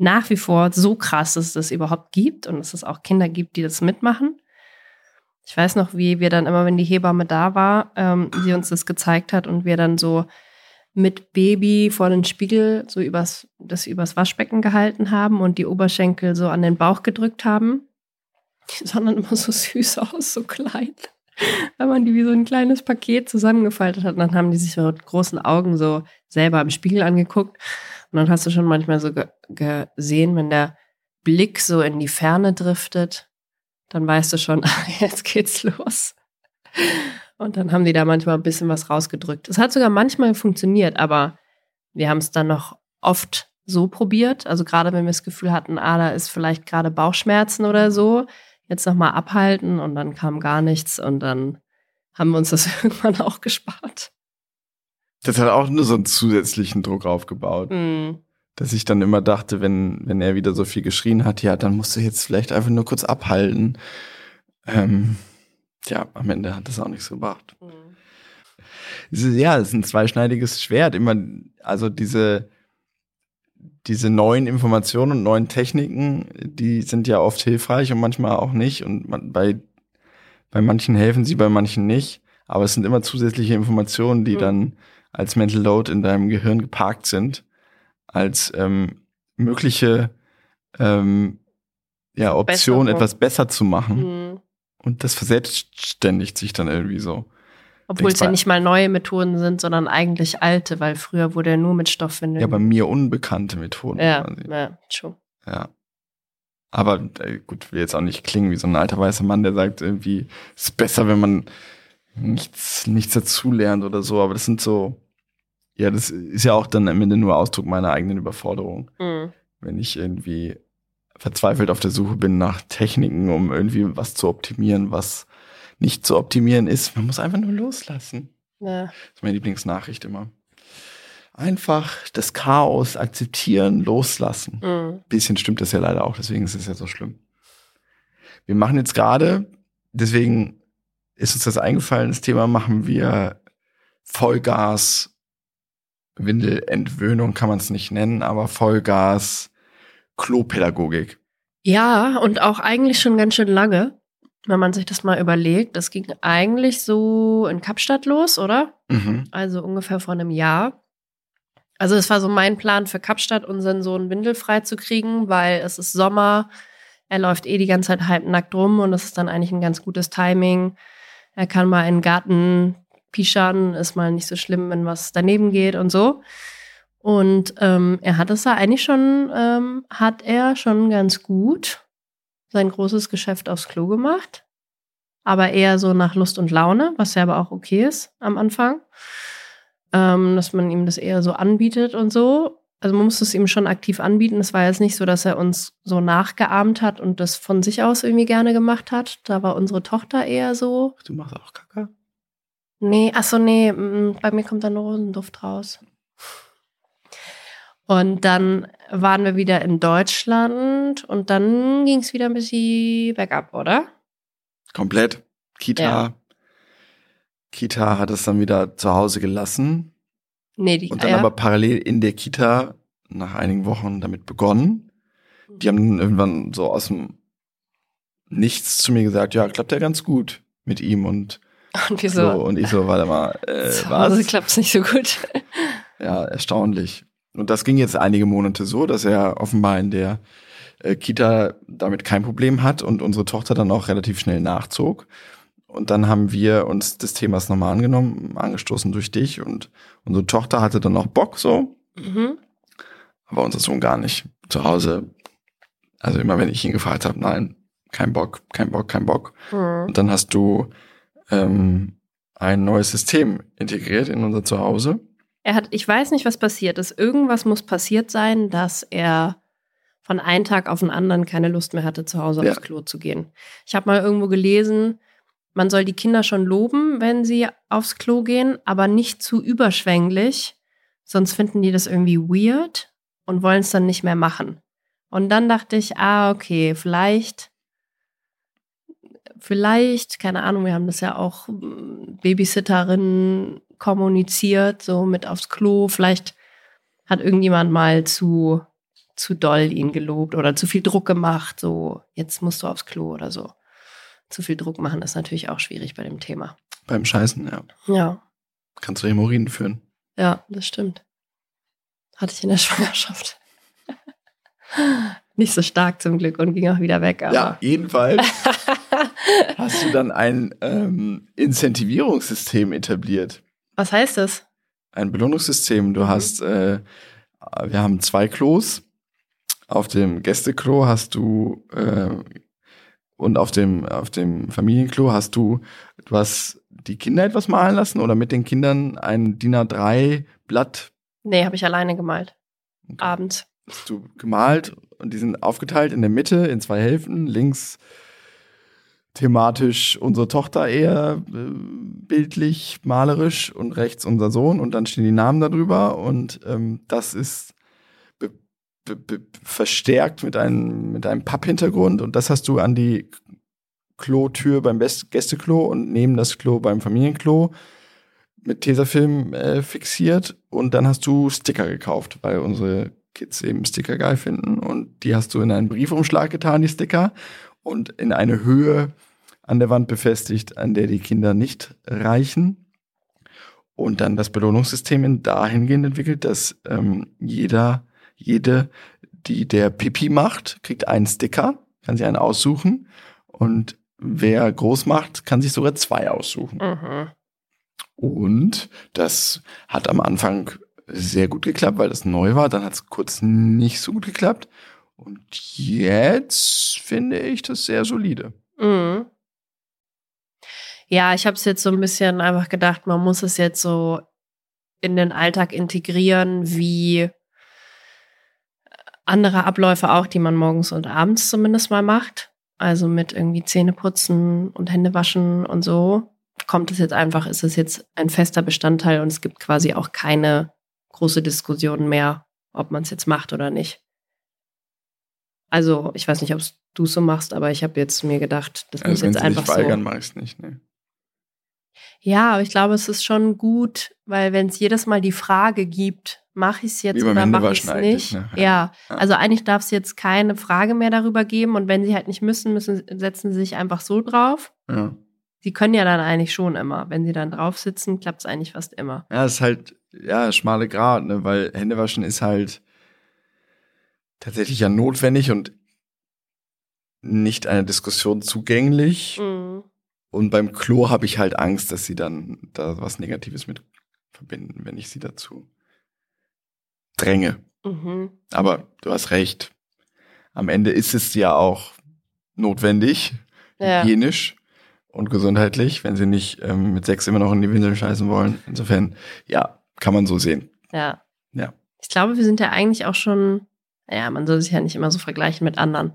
nach wie vor so krass, dass es das überhaupt gibt und dass es auch Kinder gibt, die das mitmachen. Ich weiß noch, wie wir dann immer, wenn die Hebamme da war, ähm, sie uns das gezeigt hat und wir dann so mit Baby vor den Spiegel so übers, das übers Waschbecken gehalten haben und die Oberschenkel so an den Bauch gedrückt haben. Die sahen dann immer so süß aus, so klein. Wenn man die wie so ein kleines Paket zusammengefaltet hat, und dann haben die sich mit großen Augen so selber im Spiegel angeguckt. Und dann hast du schon manchmal so ge gesehen, wenn der Blick so in die Ferne driftet, dann weißt du schon, jetzt geht's los. Und dann haben die da manchmal ein bisschen was rausgedrückt. Es hat sogar manchmal funktioniert, aber wir haben es dann noch oft so probiert. Also gerade wenn wir das Gefühl hatten, ah, da ist vielleicht gerade Bauchschmerzen oder so, jetzt nochmal abhalten und dann kam gar nichts und dann haben wir uns das irgendwann auch gespart. Das hat auch nur so einen zusätzlichen Druck aufgebaut. Mhm. Dass ich dann immer dachte, wenn, wenn er wieder so viel geschrien hat, ja, dann musst du jetzt vielleicht einfach nur kurz abhalten. Ähm, ja, am Ende hat das auch nichts gebracht. Es ist, ja, es ist ein zweischneidiges Schwert. Immer, also diese, diese neuen Informationen und neuen Techniken, die sind ja oft hilfreich und manchmal auch nicht. Und man, bei, bei manchen helfen sie, bei manchen nicht. Aber es sind immer zusätzliche Informationen, die Mhm. dann als Mental Load in deinem Gehirn geparkt sind, als ähm, mögliche ähm, ja, Option, Besserung. etwas besser zu machen. Mhm. Und das verselbstständigt sich dann irgendwie so. Obwohl es ja nicht mal neue Methoden sind, sondern eigentlich alte, weil früher wurde ja nur mit Stoffwindeln. Ja, bei mir unbekannte Methoden. ja, quasi. ja, schon. Ja. Aber äh, gut, will jetzt auch nicht klingen wie so ein alter weißer Mann, der sagt irgendwie, es ist besser, wenn man nichts, nichts dazulernt oder so. Aber das sind so, ja, das ist ja auch dann am Ende nur Ausdruck meiner eigenen Überforderung. Mhm. Wenn ich irgendwie verzweifelt auf der Suche bin nach Techniken, um irgendwie was zu optimieren, was nicht zu optimieren ist. Man muss einfach nur loslassen. Ja. Das ist meine Lieblingsnachricht immer. Einfach das Chaos akzeptieren, loslassen. Mhm. bisschen stimmt das ja leider auch, deswegen ist es ja so schlimm. Wir machen jetzt gerade, deswegen ist uns das eingefallen, das Thema machen wir Vollgas, Windelentwöhnung kann man es nicht nennen, aber Vollgas Klopädagogik. Ja, und auch eigentlich schon ganz schön lange, wenn man sich das mal überlegt. Das ging eigentlich so in Kapstadt los, oder? Mhm. Also ungefähr vor einem Jahr. Also es war so mein Plan für Kapstadt, unseren Sohn windelfrei zu kriegen, weil es ist Sommer, er läuft eh die ganze Zeit halbnackt rum und das ist dann eigentlich ein ganz gutes Timing. Er kann mal in den Garten pischern, ist mal nicht so schlimm, wenn was daneben geht und so. Und ähm, er hat es da eigentlich schon, ähm, hat er schon ganz gut sein großes Geschäft aufs Klo gemacht. Aber eher so nach Lust und Laune, was ja aber auch okay ist am Anfang. Ähm, dass man ihm das eher so anbietet und so. Also man muss es ihm schon aktiv anbieten. Es war jetzt nicht so, dass er uns so nachgeahmt hat und das von sich aus irgendwie gerne gemacht hat. Da war unsere Tochter eher so. Du machst auch Kacke? Nee, ach so, nee, mm, bei mir kommt dann Rosenduft raus. Und dann waren wir wieder in Deutschland und dann ging es wieder ein bisschen bergab, oder? Komplett. Kita. Ja. Kita hat es dann wieder zu Hause gelassen. Nee, die Und dann ja. aber parallel in der Kita nach einigen Wochen damit begonnen. Die haben dann irgendwann so aus dem Nichts zu mir gesagt, ja, klappt ja ganz gut mit ihm und Und wir so. so, Und ich so, warte mal, äh, Hause was? klappt es nicht so gut. Ja, erstaunlich. Und das ging jetzt einige Monate so, dass er offenbar in der äh, Kita damit kein Problem hat und unsere Tochter dann auch relativ schnell nachzog. Und dann haben wir uns des Themas nochmal angenommen, angestoßen durch dich und unsere Tochter hatte dann auch Bock so, Mhm. aber unser Sohn gar nicht. Zu Hause, also immer wenn ich ihn gefragt habe, nein, kein Bock, kein Bock, kein Bock. Mhm. Und dann hast du ähm, ein neues System integriert in unser Zuhause. Er hat, ich weiß nicht, was passiert ist. Irgendwas muss passiert sein, dass er von einem Tag auf den anderen keine Lust mehr hatte, zu Hause Ja. aufs Klo zu gehen. Ich habe mal irgendwo gelesen, man soll die Kinder schon loben, wenn sie aufs Klo gehen, aber nicht zu überschwänglich, sonst finden die das irgendwie weird und wollen es dann nicht mehr machen. Und dann dachte ich, ah, okay, vielleicht, vielleicht, keine Ahnung, wir haben das ja auch mm, Babysitterinnen kommuniziert, so mit aufs Klo, vielleicht hat irgendjemand mal zu, zu doll ihn gelobt oder zu viel Druck gemacht, so, jetzt musst du aufs Klo oder so. Zu viel Druck machen ist natürlich auch schwierig bei dem Thema. Beim Scheißen, ja. Ja, Kannst du Hämorrhoiden führen. ja, das stimmt. Hatte ich in der Schwangerschaft. Nicht so stark zum Glück und ging auch wieder weg. Ja, jedenfalls hast du dann ein ähm, Incentivierungssystem etabliert. Was heißt das? Ein Belohnungssystem. Mhm. Du hast, äh, wir haben zwei Klos. Auf dem Gästeklo hast du äh, und auf dem, auf dem Familienklo hast du, du hast die Kinder etwas malen lassen oder mit den Kindern ein DIN A3-Blatt Nee, habe ich alleine gemalt. Abends. hast du gemalt und die sind aufgeteilt in der Mitte in zwei Hälften. Links thematisch unsere Tochter eher äh, bildlich, malerisch und rechts unser Sohn und dann stehen die Namen darüber und ähm, das ist verstärkt mit einem, mit einem Papphintergrund. Und das hast du an die Klotür beim Best Gästeklo und neben das Klo beim Familienklo mit Tesafilm äh, fixiert. Und dann hast du Sticker gekauft, weil unsere Kids eben Sticker geil finden. Und die hast du in einen Briefumschlag getan, die Sticker. Und in eine Höhe an der Wand befestigt, an der die Kinder nicht reichen. Und dann das Belohnungssystem in dahingehend entwickelt, dass ähm, jeder, jede, die der Pipi macht, kriegt einen Sticker, kann sich einen aussuchen und wer groß macht, kann sich sogar zwei aussuchen. Mhm. Und das hat am Anfang sehr gut geklappt, weil das neu war. Dann hat es kurz nicht so gut geklappt. Und jetzt finde ich das sehr solide. Mhm. Ja, ich habe es jetzt so ein bisschen einfach gedacht, man muss es jetzt so in den Alltag integrieren, wie andere Abläufe auch, die man morgens und abends zumindest mal macht. Also mit irgendwie Zähne putzen und Hände waschen und so. Kommt es jetzt einfach, ist es jetzt ein fester Bestandteil und es gibt quasi auch keine große Diskussion mehr, ob man es jetzt macht oder nicht. Also, ich weiß nicht, ob du es so machst, aber ich habe jetzt mir gedacht, das muss Also wenn jetzt einfach weigern, so. mache ich es nicht. Ne? Ja, aber ich glaube, es ist schon gut, weil wenn es jedes Mal die Frage gibt, mache ich es jetzt oder mache ich es eigentlich, nicht? ne? Ja, Ja. also eigentlich darf es jetzt keine Frage mehr darüber geben und wenn sie halt nicht müssen, müssen setzen sie sich einfach so drauf. Ja. Sie können ja dann eigentlich schon immer. Wenn sie dann drauf sitzen, klappt es eigentlich fast immer. ja, es ist halt, ja, schmale Grat, ne? weil Händewaschen ist halt tatsächlich ja notwendig und nicht einer Diskussion zugänglich. Mhm. Und beim Klo habe ich halt Angst, dass sie dann da was Negatives mit verbinden, wenn ich sie dazu dränge. Mhm. Aber du hast recht. Am Ende ist es ja auch notwendig, Ja. hygienisch und gesundheitlich, wenn sie nicht ähm, mit sechs immer noch in die Windeln scheißen wollen. Insofern, ja, kann man so sehen. Ja. Ja. Ich glaube, wir sind ja eigentlich auch schon, ja, man soll sich ja nicht immer so vergleichen mit anderen.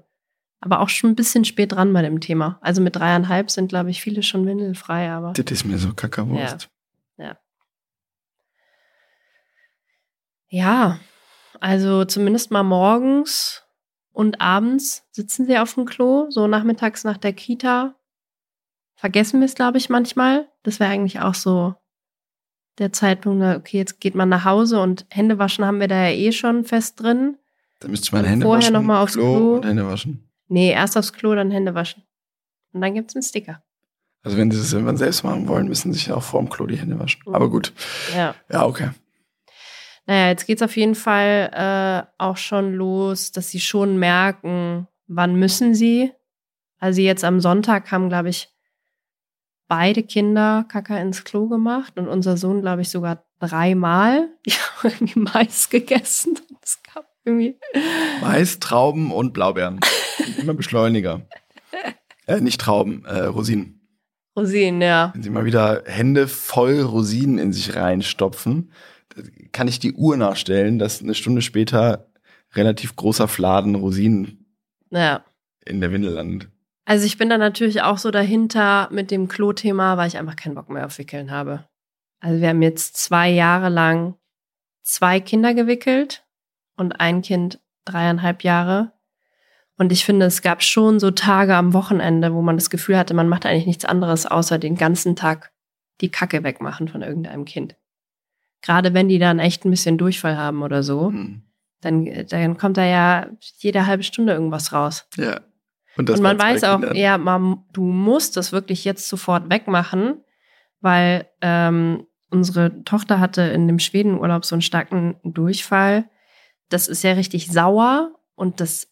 Aber auch schon ein bisschen spät dran bei dem Thema. Also mit dreieinhalb sind, glaube ich, viele schon windelfrei, aber. Das ist mir so kackerwurst. Ja, also zumindest mal morgens und abends sitzen sie auf dem Klo, so nachmittags nach der Kita. Vergessen wir es, glaube ich, manchmal. Das wäre eigentlich auch so der Zeitpunkt, na, okay, jetzt geht man nach Hause und Hände waschen haben wir da ja eh schon fest drin. Da müsste man Und Hände vorher waschen, noch mal aufs Klo. und Hände waschen. Nee, erst aufs Klo, dann Hände waschen. Und dann gibt's einen Sticker. Also wenn sie das irgendwann selbst machen wollen, müssen sie sich ja auch vor dem Klo die Hände waschen. Mhm. Aber gut. Ja. Ja, okay. Naja, jetzt geht's auf jeden Fall äh, auch schon los, dass sie schon merken, wann müssen sie. Also jetzt am Sonntag haben, glaube ich, beide Kinder Kaka ins Klo gemacht und unser Sohn, glaube ich, sogar dreimal. Die haben irgendwie Mais gegessen. Es gab irgendwie. Mais, Trauben und Blaubeeren. Immer Beschleuniger. Äh, nicht Trauben, äh, Rosinen. Rosinen, ja. Wenn sie mal wieder Hände voll Rosinen in sich reinstopfen, kann ich die Uhr nachstellen, dass eine Stunde später relativ großer Fladen Rosinen Ja. in der Windel landet. Also ich bin da natürlich auch so dahinter mit dem Klo-Thema, weil ich einfach keinen Bock mehr auf Wickeln habe. Also wir haben jetzt zwei Jahre lang zwei Kinder gewickelt und ein Kind dreieinhalb Jahre. Und ich finde, es gab schon so Tage am Wochenende, wo man das Gefühl hatte, man macht eigentlich nichts anderes, außer den ganzen Tag die Kacke wegmachen von irgendeinem Kind. Gerade wenn die dann echt ein bisschen Durchfall haben oder so, Hm. dann, dann kommt da ja jede halbe Stunde irgendwas raus. Ja. Und, Und man weiß auch, Kindern. ja, man, du musst das wirklich jetzt sofort wegmachen, weil ähm, unsere Tochter hatte in dem Schwedenurlaub so einen starken Durchfall. Das ist ja richtig sauer und das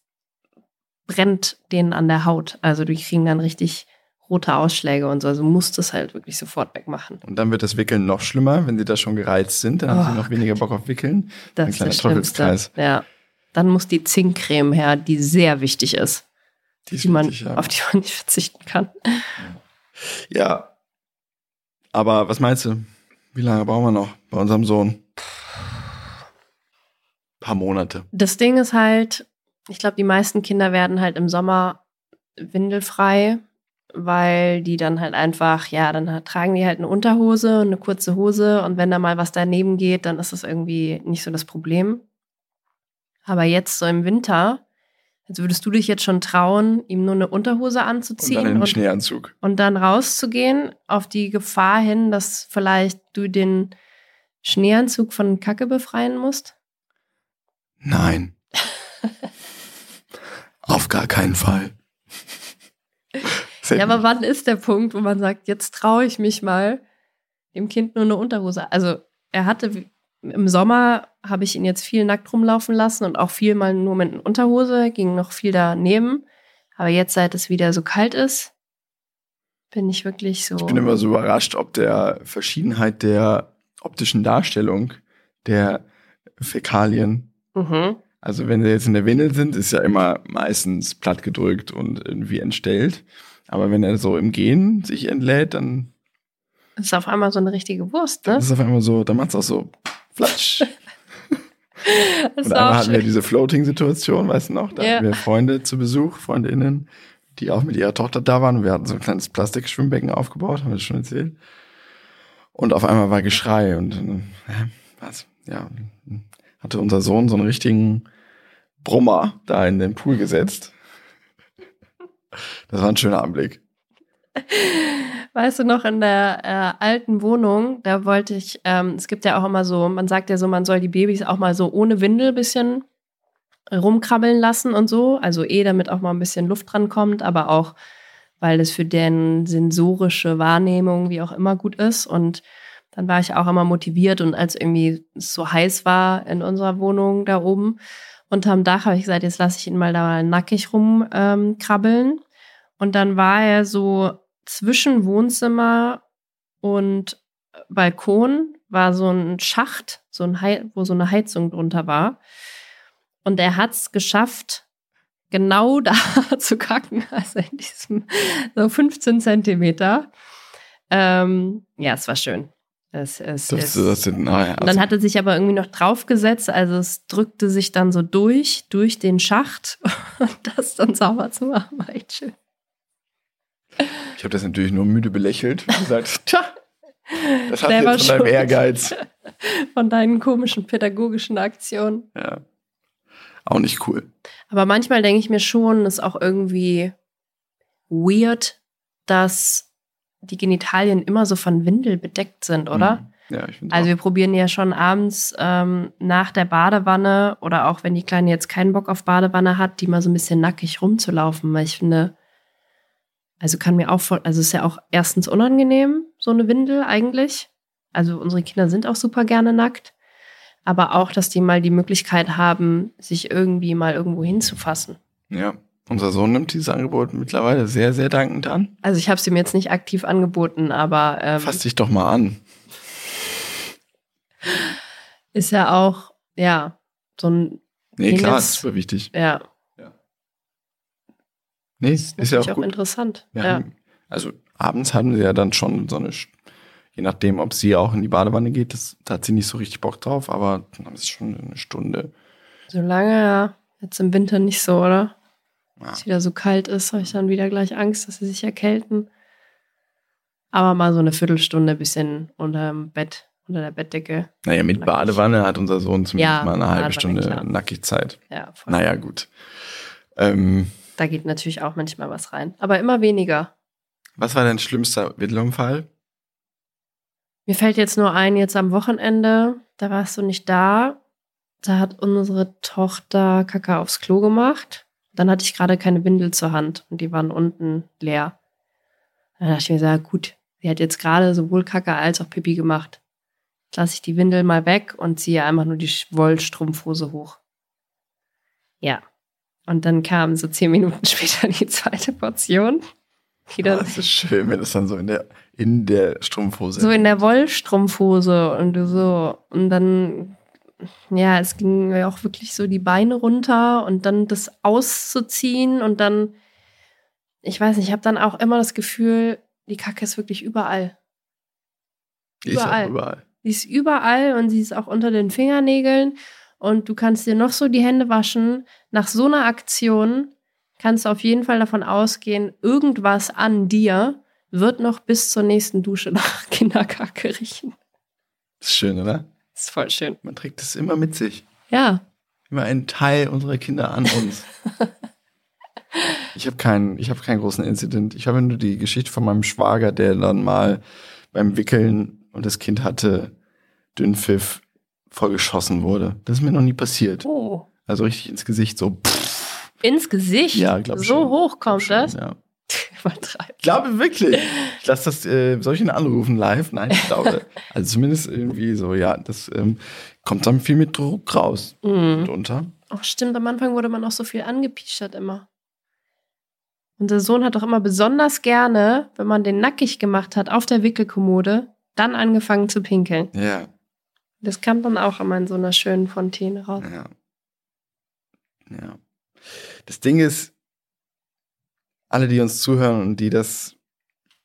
brennt denen an der Haut. Also die kriegen dann richtig rote Ausschläge und so. Also musst es halt wirklich sofort wegmachen. Und dann wird das Wickeln noch schlimmer, wenn sie da schon gereizt sind. Dann haben sie Oh noch weniger Bock auf Wickeln. Das Ein ist kleiner das Schlimmste. Teufelskreis. Ja. Dann muss die Zinkcreme her, die sehr wichtig ist, Die ist die man, wichtig, ja. auf die man nicht verzichten kann. ja. Aber was meinst du? Wie lange brauchen wir noch bei unserem Sohn? paar Monate. Das Ding ist halt, ich glaube, die meisten Kinder werden halt im Sommer windelfrei, weil die dann halt einfach, ja, dann tragen die halt eine Unterhose und eine kurze Hose und wenn da mal was daneben geht, dann ist das irgendwie nicht so das Problem. Aber jetzt so im Winter, also würdest du dich jetzt schon trauen, ihm nur eine Unterhose Und dann anzuziehen in den und, Schneeanzug. und dann rauszugehen, auf die Gefahr hin, dass vielleicht du den Schneeanzug von Kacke befreien musst? Nein. Auf gar keinen Fall. Ja, aber wann ist der Punkt, wo man sagt, jetzt traue ich mich mal, dem Kind nur eine Unterhose? Also er hatte im Sommer habe ich ihn jetzt viel nackt rumlaufen lassen und auch viel mal nur mit einer Unterhose, ging noch viel daneben. Aber jetzt, seit es wieder so kalt ist, bin ich wirklich so. Ich bin immer so überrascht, ob der Verschiedenheit der optischen Darstellung der Fäkalien. Mhm. Also wenn sie jetzt in der Windel sind, ist ja immer meistens platt gedrückt und irgendwie entstellt. Aber wenn er so im Gehen sich entlädt, dann Das ist auf einmal so eine richtige Wurst, ne? ist es auf einmal so, dann macht es auch so flatsch. Das Und ist einmal hatten wir diese Floating-Situation, weißt du noch? Da Ja. hatten wir Freunde zu Besuch, Freundinnen, die auch mit ihrer Tochter da waren. Wir hatten so ein kleines Plastikschwimmbecken aufgebaut, haben wir das schon erzählt. Und auf einmal war Geschrei und äh, was? Ja, hatte unser Sohn so einen richtigen Brummer da in den Pool gesetzt. Das war ein schöner Anblick. Weißt du noch, in der äh, alten Wohnung, da wollte ich, ähm, es gibt ja auch immer so, man sagt ja so, man soll die Babys auch mal so ohne Windel bisschen rumkrabbeln lassen und so. Also eh, damit auch mal ein bisschen Luft dran kommt, aber auch, weil das für deren sensorische Wahrnehmung wie auch immer gut ist. Und dann war ich auch immer motiviert und als irgendwie es so heiß war in unserer Wohnung da oben unterm Dach, habe ich gesagt, jetzt lasse ich ihn mal da nackig rumkrabbeln. Ähm, und dann war er so zwischen Wohnzimmer und Balkon war so ein Schacht, so ein wo so eine Heizung drunter war. Und er hat es geschafft, genau da zu kacken, also in diesem so 15 Zentimeter. Ähm, ja, es war schön. Es, es, Das, es, das naja, und dann hat er sich aber irgendwie noch draufgesetzt, also es drückte sich dann so durch, durch den Schacht und das dann sauber zu machen, war echt schön. ich habe das natürlich nur müde belächelt und gesagt, tja, das hat jetzt von deinem. Ehrgeiz. Von deinen komischen pädagogischen Aktionen. Ja. Auch nicht cool. Aber manchmal denke ich mir schon, ist auch irgendwie weird, dass die Genitalien immer so von Windel bedeckt sind, oder? Mhm. Ja, ich finde Also wir probieren ja schon abends ähm, nach der Badewanne oder auch wenn die Kleine jetzt keinen Bock auf Badewanne hat, die mal so ein bisschen nackig rumzulaufen, weil ich finde, also kann mir auch voll, also ist ja auch erstens unangenehm, so eine Windel eigentlich. Also unsere Kinder sind auch super gerne nackt. Aber auch, dass die mal die Möglichkeit haben, sich irgendwie mal irgendwo hinzufassen. Ja, unser Sohn nimmt dieses Angebot mittlerweile sehr, sehr dankend an. Also ich habe es ihm jetzt nicht aktiv angeboten, aber ähm, Fass dich doch mal an. ist ja auch, ja, so ein, Nee, Penis- klar, ist super wichtig. ja, Nee, ist ja natürlich auch auch gut. interessant. Ja. haben, also abends haben sie ja dann schon so eine, je nachdem, ob sie auch in die Badewanne geht, das, da hat sie nicht so richtig Bock drauf, aber dann ist schon eine Stunde Solange ja, jetzt im Winter nicht so, oder? Ja. es wieder so kalt ist, habe ich dann wieder gleich Angst, dass sie sich erkälten. Aber mal so eine Viertelstunde ein bisschen unter dem Bett, unter der Bettdecke. Naja, mit Nackig. Badewanne hat unser Sohn zumindest Ja, mal eine halbe Stunde klar. Nackigzeit. Ja, voll. Naja, gut. Ähm, Da geht natürlich auch manchmal was rein. Aber immer weniger. was war dein schlimmster Wittelunfall? Mir fällt jetzt nur ein, jetzt am Wochenende, da warst du nicht da. Da hat unsere Tochter Kacke aufs Klo gemacht. Dann hatte ich gerade keine Windel zur Hand und die waren unten leer. Dann dachte ich mir so, ja, gut, sie hat jetzt gerade sowohl Kacke als auch Pipi gemacht. Jetzt lasse ich die Windel mal weg und ziehe einfach nur die Wollstrumpfhose hoch. Ja. Und dann kam so zehn Minuten später die zweite Portion. Die Oh, das ist schön, wenn das dann so in der, in der Strumpfhose so in der Wollstrumpfhose und so und dann ja, es ging mir auch wirklich so die Beine runter und dann das auszuziehen und dann ich weiß nicht, ich habe dann auch immer das Gefühl, die Kacke ist wirklich überall. Die ist auch überall. überall. Die ist überall und sie ist auch unter den Fingernägeln und du kannst dir noch so die Hände waschen. Nach so einer Aktion kannst du auf jeden Fall davon ausgehen, irgendwas an dir wird noch bis zur nächsten Dusche nach Kinderkacke riechen. Das ist schön, oder? Das ist voll schön. Man trägt das immer mit sich. Ja. Immer ein Teil unserer Kinder an uns. ich habe keinen, ich habe keinen großen Incident. Ich habe nur die Geschichte von meinem Schwager, der dann mal beim Wickeln und das Kind hatte Dünnpfiff vollgeschossen wurde. Das ist mir noch nie passiert. Oh. Also richtig ins Gesicht so. Pff, Ins Gesicht? Ja, glaub So schon. hoch kommt schon, das? Ja. Übertreib. Ich glaube wirklich. Ich lasse das, äh, soll ich ihn anrufen live? Nein, ich glaube. Also zumindest irgendwie so, ja, das ähm, kommt dann viel mit Druck raus. Mhm. Ach, stimmt, am Anfang wurde man auch so viel angepischert immer. Unser Sohn hat doch immer besonders gerne, wenn man den nackig gemacht hat auf der Wickelkommode, dann angefangen zu pinkeln. Ja, Das kam dann auch immer in so einer schönen Fontäne raus. ja. Ja. Das Ding ist, alle, die uns zuhören und die das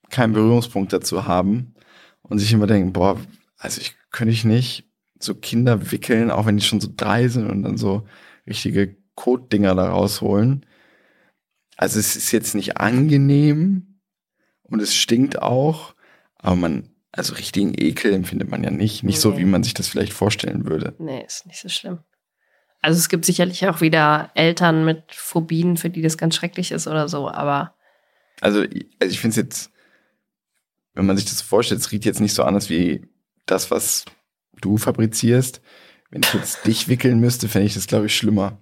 keinen Berührungspunkt dazu haben und sich immer denken, boah, also ich könnte ich nicht so Kinder wickeln, auch wenn die schon so drei sind und dann so richtige Kotdinger da rausholen. Also es ist jetzt nicht angenehm und es stinkt auch, aber man, also richtigen Ekel empfindet man ja nicht. Nicht so, Nee. wie man sich das vielleicht vorstellen würde. Nee, ist nicht so schlimm. Also es gibt sicherlich auch wieder Eltern mit Phobien, für die das ganz schrecklich ist oder so, aber Also, also ich finde es jetzt, wenn man sich das vorstellt, es riecht jetzt nicht so anders wie das, was du fabrizierst. Wenn ich jetzt dich wickeln müsste, fände ich das, glaube ich, schlimmer.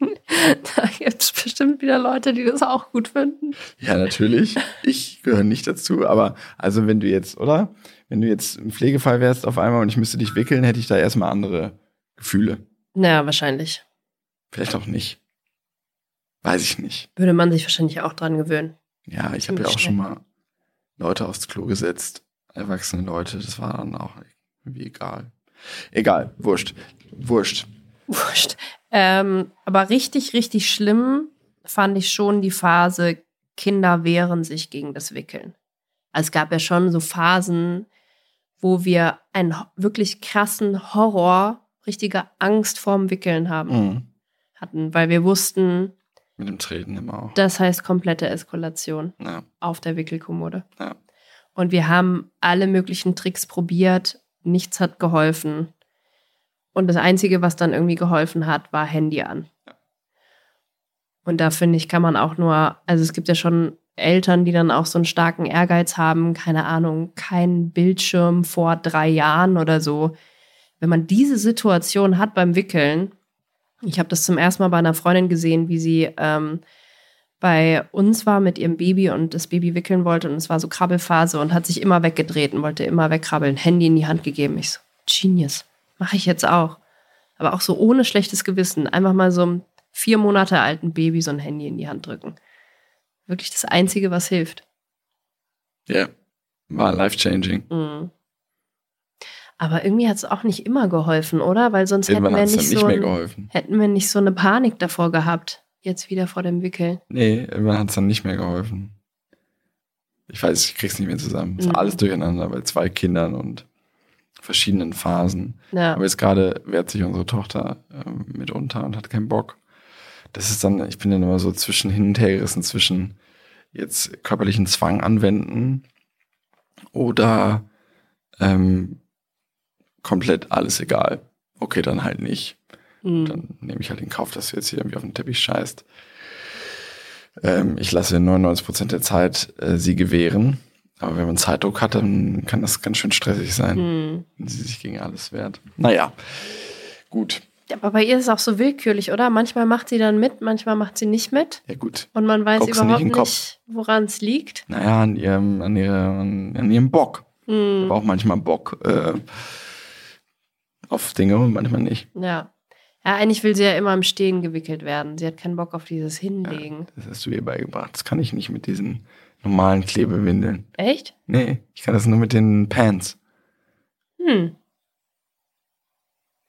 da gibt es bestimmt wieder Leute, die das auch gut finden. Ja, natürlich. Ich gehöre nicht dazu, aber also wenn du jetzt, oder? Wenn du jetzt ein Pflegefall wärst auf einmal und ich müsste dich wickeln, hätte ich da erstmal andere Gefühle. Naja, wahrscheinlich. Vielleicht auch nicht. Weiß ich nicht. Würde man sich wahrscheinlich auch dran gewöhnen. Ja, ich habe ja auch schon mal Leute aufs Klo gesetzt. Erwachsene Leute, das war dann auch irgendwie egal. Egal, wurscht. Wurscht. Wurscht. Ähm, aber richtig, richtig schlimm fand ich schon die Phase, Kinder wehren sich gegen das Wickeln. Also es gab ja schon so Phasen, wo wir einen wirklich krassen Horror, richtige Angst vorm Wickeln haben, Mhm. hatten, weil wir wussten, Mit dem Treten immer auch. das heißt komplette Eskalation Ja, auf der Wickelkommode. Ja. Und wir haben alle möglichen Tricks probiert, nichts hat geholfen. Und das Einzige, was dann irgendwie geholfen hat, war Handy an. Und da finde ich, kann man auch nur, also es gibt ja schon Eltern, die dann auch so einen starken Ehrgeiz haben, keine Ahnung, kein Bildschirm vor drei Jahren oder so. Wenn man diese Situation hat beim Wickeln, ich habe das zum ersten Mal bei einer Freundin gesehen, wie sie ähm, bei uns war mit ihrem Baby und das Baby wickeln wollte und es war so Krabbelphase und hat sich immer weggedreht und wollte immer wegkrabbeln, Handy in die Hand gegeben. Ich so, Genius, mache ich jetzt auch. Aber auch so ohne schlechtes Gewissen, einfach mal so einem vier Monate alten Baby so ein Handy in die Hand drücken. Wirklich das Einzige, was hilft. ja. war life-changing. Mhm. Aber irgendwie hat es auch nicht immer geholfen, oder? Weil sonst Irgendwann hätten wir es nicht nicht so ein, hätten wir nicht so eine Panik davor gehabt. Jetzt wieder vor dem Wickeln. Nee, irgendwann hat es dann nicht mehr geholfen. Ich weiß, ich krieg's nicht mehr zusammen. Ist Mhm. alles durcheinander bei zwei Kindern und verschiedenen Phasen. Ja. Aber jetzt gerade wehrt sich unsere Tochter ähm, mitunter und hat keinen Bock. Das ist dann, ich bin dann immer so zwischen hin und her gerissen, zwischen jetzt körperlichen Zwang anwenden oder ähm, komplett alles egal. Okay, dann halt nicht. Mhm. Dann nehme ich halt in Kauf, dass du jetzt hier irgendwie auf den Teppich scheißt. Ähm, ich lasse 99 Prozent der Zeit äh, sie gewähren. Aber wenn man Zeitdruck hat, dann kann das ganz schön stressig sein, Mhm. wenn sie sich gegen alles wehrt. Naja, gut. Ja, Aber bei ihr ist es auch so willkürlich, oder? Manchmal macht sie dann mit, manchmal macht sie nicht mit. Ja gut. Und man weiß Guckst nicht überhaupt nicht, woran es liegt. Naja, an ihrem, an ihrem, an ihrem Bock. Mhm. habe auch manchmal Bock äh, auf Dinge und manchmal nicht. Ja. Ja, eigentlich will sie ja immer im Stehen gewickelt werden. Sie hat keinen Bock auf dieses Hinlegen. Das hast du ihr beigebracht. Das kann ich nicht mit diesen normalen Klebewindeln. Echt? Nee, ich kann das nur mit den Pants. Hm.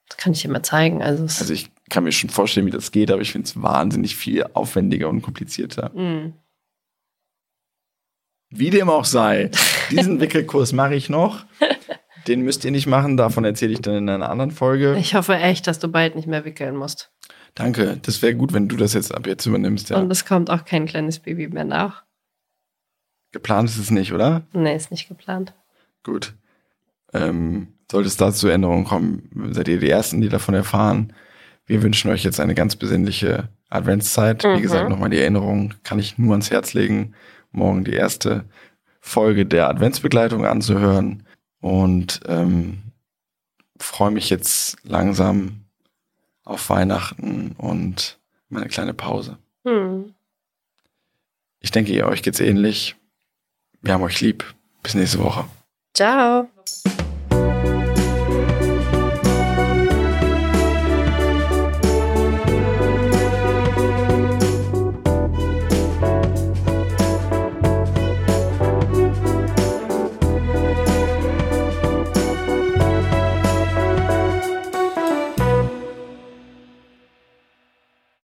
Das kann ich dir mal zeigen. Also, Also ich kann mir schon vorstellen, wie das geht, aber ich finde es wahnsinnig viel aufwendiger und komplizierter. hm. Wie dem auch sei, diesen Wickelkurs mache ich noch. Den müsst ihr nicht machen, davon erzähle ich dann in einer anderen Folge. Ich hoffe echt, dass du bald nicht mehr wickeln musst. Danke, das wäre gut, wenn du das jetzt ab jetzt übernimmst. Ja. Und es kommt auch kein kleines Baby mehr nach. Geplant ist es nicht, oder? Nee, ist nicht geplant. Gut. Ähm, sollte es dazu Änderungen kommen, seid ihr die Ersten, die davon erfahren. Wir wünschen euch jetzt eine ganz besinnliche Adventszeit. Wie Mhm. gesagt, nochmal die Erinnerung kann ich nur ans Herz legen, morgen die erste Folge der Adventsbegleitung anzuhören. Und ähm, freue mich jetzt langsam auf Weihnachten und meine kleine Pause. Hm. Ich denke, ihr euch geht's ähnlich. Wir haben euch lieb. Bis nächste Woche. Ciao.